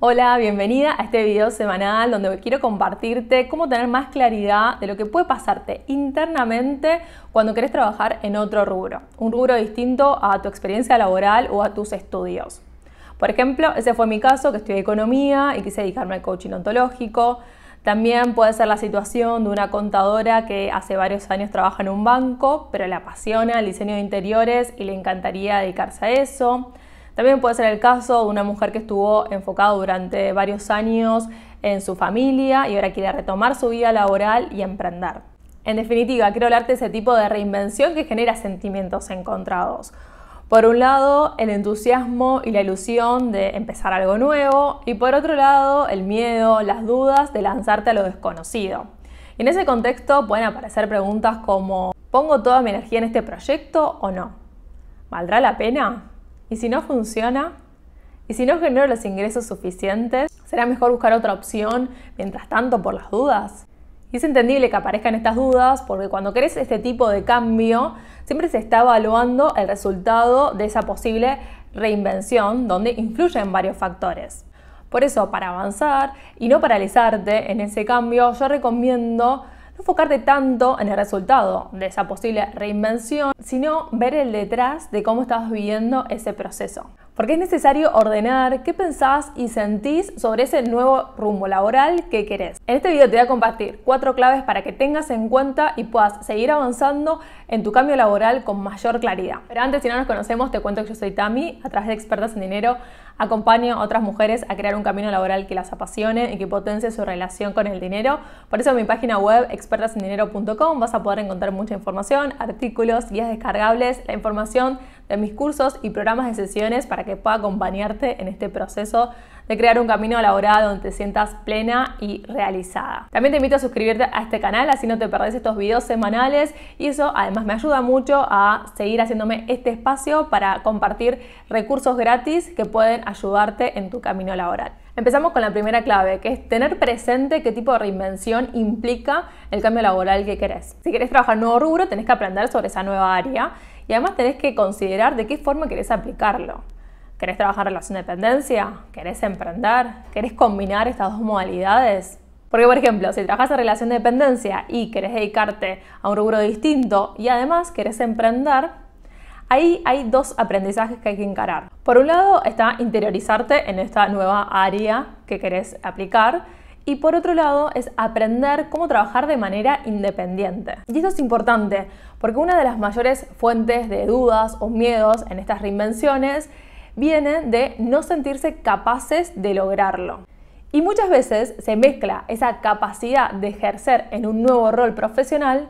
Hola, bienvenida a este video semanal donde quiero compartirte cómo tener más claridad de lo que puede pasarte internamente cuando querés trabajar en otro rubro, un rubro distinto a tu experiencia laboral o a tus estudios. Por ejemplo, ese fue mi caso, que estudié economía y quise dedicarme al coaching ontológico. También puede ser la situación de una contadora que hace varios años trabaja en un banco, pero le apasiona el diseño de interiores y le encantaría dedicarse a eso. También puede ser el caso de una mujer que estuvo enfocada durante varios años en su familia y ahora quiere retomar su vida laboral y emprender. En definitiva, quiero hablarte de ese tipo de reinvención que genera sentimientos encontrados. Por un lado, el entusiasmo y la ilusión de empezar algo nuevo y por otro lado, el miedo, las dudas de lanzarte a lo desconocido. Y en ese contexto pueden aparecer preguntas como ¿pongo toda mi energía en este proyecto o no? ¿Valdrá la pena? ¿Y si no funciona? ¿Y si no genero los ingresos suficientes? ¿Será mejor buscar otra opción mientras tanto por las dudas? Y es entendible que aparezcan estas dudas porque cuando querés este tipo de cambio, siempre se está evaluando el resultado de esa posible reinvención donde influyen varios factores. Por eso, para avanzar y no paralizarte en ese cambio, yo recomiendo no enfocarte tanto en el resultado de esa posible reinvención, sino ver el detrás de cómo estás viviendo ese proceso. Porque es necesario ordenar qué pensás y sentís sobre ese nuevo rumbo laboral que querés. En este video te voy a compartir cuatro claves para que tengas en cuenta y puedas seguir avanzando en tu cambio laboral con mayor claridad. Pero antes, si no nos conocemos, te cuento que yo soy Tami, a través de Expertas en Dinero acompaño a otras mujeres a crear un camino laboral que las apasione y que potencie su relación con el dinero. Por eso en mi página web expertasendinero.com vas a poder encontrar mucha información, artículos, guías descargables, la información de mis cursos y programas de sesiones para que pueda acompañarte en este proceso de crear un camino laboral donde te sientas plena y realizada. También te invito a suscribirte a este canal así no te perdés estos videos semanales y eso además me ayuda mucho a seguir haciéndome este espacio para compartir recursos gratis que pueden ayudarte en tu camino laboral. Empezamos con la primera clave, que es tener presente qué tipo de reinvención implica el cambio laboral que querés. Si querés trabajar en un nuevo rubro, tenés que aprender sobre esa nueva área y además tenés que considerar de qué forma querés aplicarlo. ¿Querés trabajar en relación de dependencia? ¿Querés emprender? ¿Querés combinar estas dos modalidades? Porque, por ejemplo, si trabajas en relación de dependencia y querés dedicarte a un rubro distinto y además querés emprender, ahí hay dos aprendizajes que hay que encarar. Por un lado está interiorizarte en esta nueva área que querés aplicar y por otro lado es aprender cómo trabajar de manera independiente. Y esto es importante porque una de las mayores fuentes de dudas o miedos en estas reinvenciones viene de no sentirse capaces de lograrlo. Y muchas veces se mezcla esa capacidad de ejercer en un nuevo rol profesional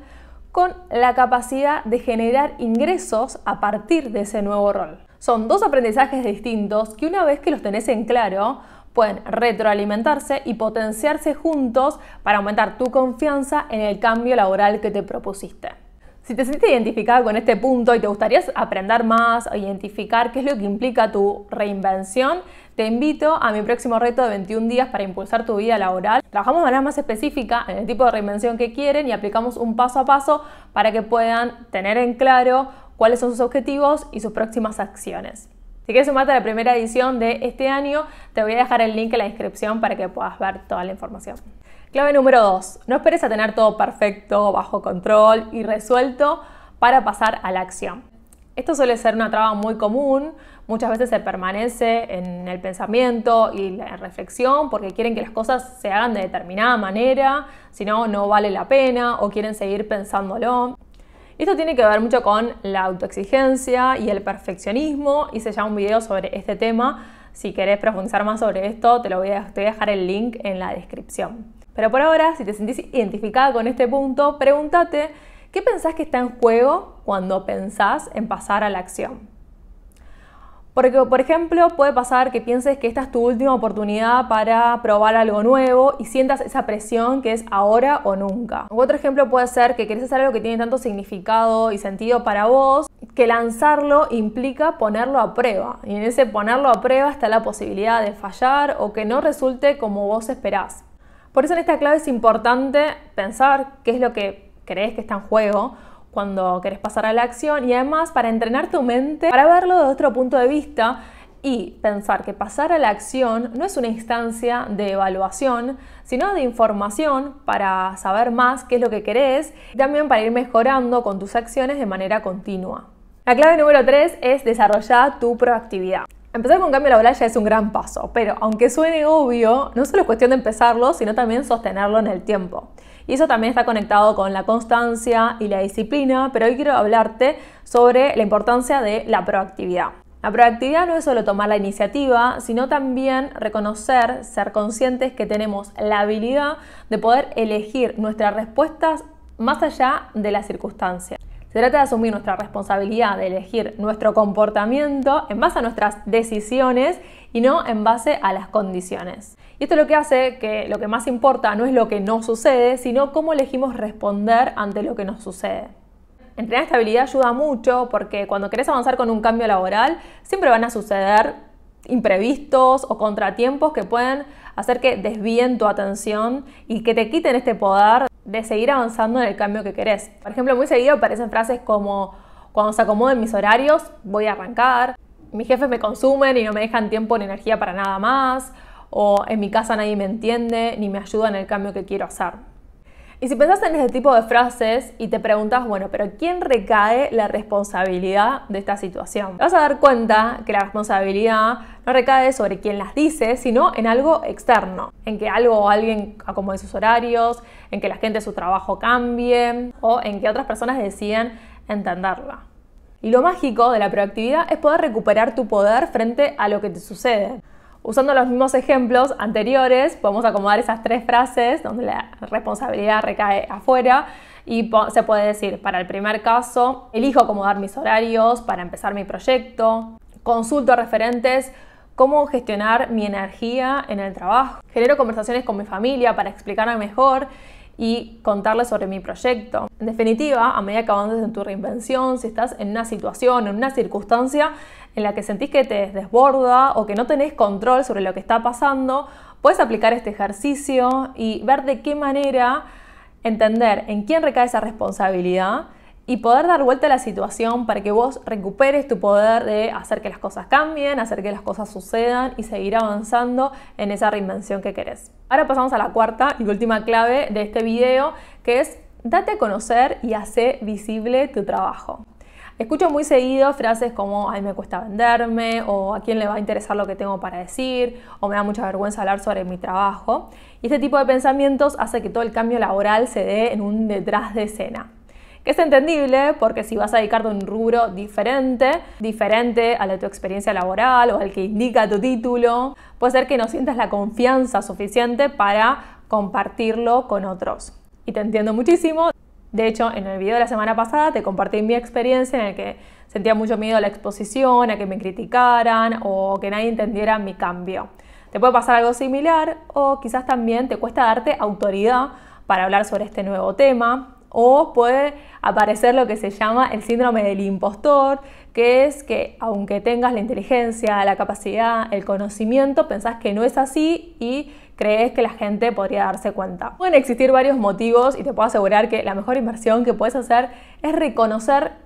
con la capacidad de generar ingresos a partir de ese nuevo rol. Son dos aprendizajes distintos que una vez que los tenés en claro, pueden retroalimentarse y potenciarse juntos para aumentar tu confianza en el cambio laboral que te propusiste. Si te sientes identificada con este punto y te gustaría aprender más o identificar qué es lo que implica tu reinvención, te invito a mi próximo reto de 21 días para impulsar tu vida laboral. Trabajamos de manera más específica en el tipo de reinvención que quieren y aplicamos un paso a paso para que puedan tener en claro cuáles son sus objetivos y sus próximas acciones. Si quieres sumarte a la primera edición de este año, te voy a dejar el link en la descripción para que puedas ver toda la información. Clave número 2. No esperes a tener todo perfecto, bajo control y resuelto para pasar a la acción. Esto suele ser una traba muy común, muchas veces se permanece en el pensamiento y la reflexión porque quieren que las cosas se hagan de determinada manera, si no, no vale la pena o quieren seguir pensándolo. Esto tiene que ver mucho con la autoexigencia y el perfeccionismo. Hice ya un video sobre este tema. Si querés profundizar más sobre esto, te, lo voy a, te voy a dejar el link en la descripción. Pero por ahora, si te sentís identificada con este punto, pregúntate qué pensás que está en juego cuando pensás en pasar a la acción. Porque, por ejemplo, puede pasar que pienses que esta es tu última oportunidad para probar algo nuevo y sientas esa presión que es ahora o nunca. Otro ejemplo puede ser que querés hacer algo que tiene tanto significado y sentido para vos que lanzarlo implica ponerlo a prueba. Y en ese ponerlo a prueba está la posibilidad de fallar o que no resulte como vos esperás. Por eso en esta clave es importante pensar qué es lo que crees que está en juego cuando querés pasar a la acción y además para entrenar tu mente, para verlo de otro punto de vista y pensar que pasar a la acción no es una instancia de evaluación, sino de información para saber más qué es lo que querés y también para ir mejorando con tus acciones de manera continua. La clave número 3 es desarrollar tu proactividad. Empezar con cambio laboral ya es un gran paso, pero aunque suene obvio, no solo es cuestión de empezarlo, sino también sostenerlo en el tiempo. Y eso también está conectado con la constancia y la disciplina, pero hoy quiero hablarte sobre la importancia de la proactividad. La proactividad no es solo tomar la iniciativa, sino también reconocer, ser conscientes que tenemos la habilidad de poder elegir nuestras respuestas más allá de las circunstancias. Se trata de asumir nuestra responsabilidad de elegir nuestro comportamiento en base a nuestras decisiones y no en base a las condiciones. Y esto es lo que hace que lo que más importa no es lo que no sucede, sino cómo elegimos responder ante lo que nos sucede. Entrenar esta habilidad ayuda mucho porque cuando querés avanzar con un cambio laboral, siempre van a suceder imprevistos o contratiempos que pueden hacer que desvíen tu atención y que te quiten este poder de seguir avanzando en el cambio que querés. Por ejemplo, muy seguido aparecen frases como cuando se acomoden mis horarios, voy a arrancar, mis jefes me consumen y no me dejan tiempo ni energía para nada más, o en mi casa nadie me entiende ni me ayuda en el cambio que quiero hacer. Y si pensás en este tipo de frases y te preguntas, bueno, pero ¿quién recae la responsabilidad de esta situación? Te vas a dar cuenta que la responsabilidad no recae sobre quien las dice, sino en algo externo, en que algo o alguien acomode sus horarios, en que la gente de su trabajo cambie o en que otras personas deciden entenderla. Y lo mágico de la proactividad es poder recuperar tu poder frente a lo que te sucede. Usando los mismos ejemplos anteriores, podemos acomodar esas tres frases donde la responsabilidad recae afuera y se puede decir, para el primer caso, elijo acomodar mis horarios para empezar mi proyecto, consulto referentes cómo gestionar mi energía en el trabajo, genero conversaciones con mi familia para explicarme mejor y contarles sobre mi proyecto. En definitiva, a medida que avances en tu reinvención, si estás en una situación, en una circunstancia en la que sentís que te desborda o que no tenés control sobre lo que está pasando, puedes aplicar este ejercicio y ver de qué manera entender en quién recae esa responsabilidad y poder dar vuelta a la situación para que vos recuperes tu poder de hacer que las cosas cambien, hacer que las cosas sucedan y seguir avanzando en esa reinvención que querés. Ahora pasamos a la cuarta y última clave de este video, que es date a conocer y hacer visible tu trabajo. Escucho muy seguido frases como, ay, me cuesta venderme, o a quién le va a interesar lo que tengo para decir, o me da mucha vergüenza hablar sobre mi trabajo. Y este tipo de pensamientos hace que todo el cambio laboral se dé en un detrás de escena que es entendible porque si vas a dedicarte a un rubro diferente, diferente a la tu experiencia laboral o al que indica tu título, puede ser que no sientas la confianza suficiente para compartirlo con otros. Y te entiendo muchísimo. De hecho, en el video de la semana pasada te compartí mi experiencia en el que sentía mucho miedo a la exposición, a que me criticaran o que nadie entendiera mi cambio. Te puede pasar algo similar o quizás también te cuesta darte autoridad para hablar sobre este nuevo tema o puede aparecer lo que se llama el síndrome del impostor, que es que aunque tengas la inteligencia, la capacidad, el conocimiento, pensás que no es así y crees que la gente podría darse cuenta. Pueden existir varios motivos y te puedo asegurar que la mejor inversión que puedes hacer es reconocer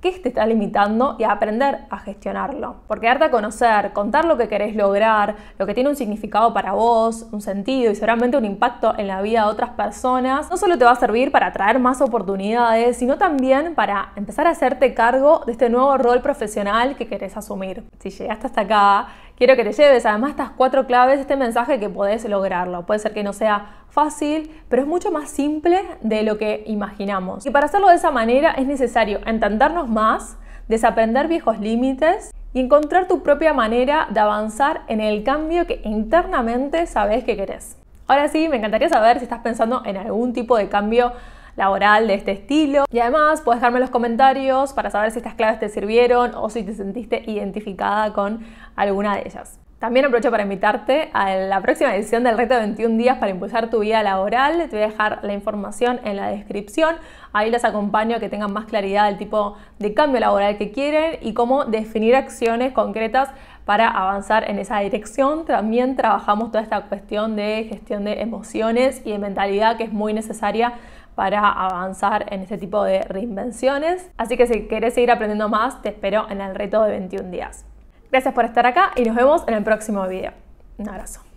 qué te está limitando y aprender a gestionarlo. Porque darte a conocer, contar lo que querés lograr, lo que tiene un significado para vos, un sentido y seguramente un impacto en la vida de otras personas, no solo te va a servir para atraer más oportunidades, sino también para empezar a hacerte cargo de este nuevo rol profesional que querés asumir. Si llegaste hasta acá, quiero que te lleves además estas cuatro claves, este mensaje que podés lograrlo. Puede ser que no sea fácil, pero es mucho más simple de lo que imaginamos. Y para hacerlo de esa manera es necesario entendernos más, desaprender viejos límites y encontrar tu propia manera de avanzar en el cambio que internamente sabes que querés. Ahora sí, me encantaría saber si estás pensando en algún tipo de cambio laboral de este estilo. Y además puedes dejarme los comentarios para saber si estas claves te sirvieron o si te sentiste identificada con alguna de ellas. También aprovecho para invitarte a la próxima edición del reto de 21 días para impulsar tu vida laboral. Te voy a dejar la información en la descripción. Ahí les acompaño a que tengan más claridad del tipo de cambio laboral que quieren y cómo definir acciones concretas para avanzar en esa dirección. También trabajamos toda esta cuestión de gestión de emociones y de mentalidad que es muy necesaria para avanzar en este tipo de reinvenciones. Así que si querés seguir aprendiendo más, te espero en el reto de 21 días. Gracias por estar acá y nos vemos en el próximo video. Un abrazo.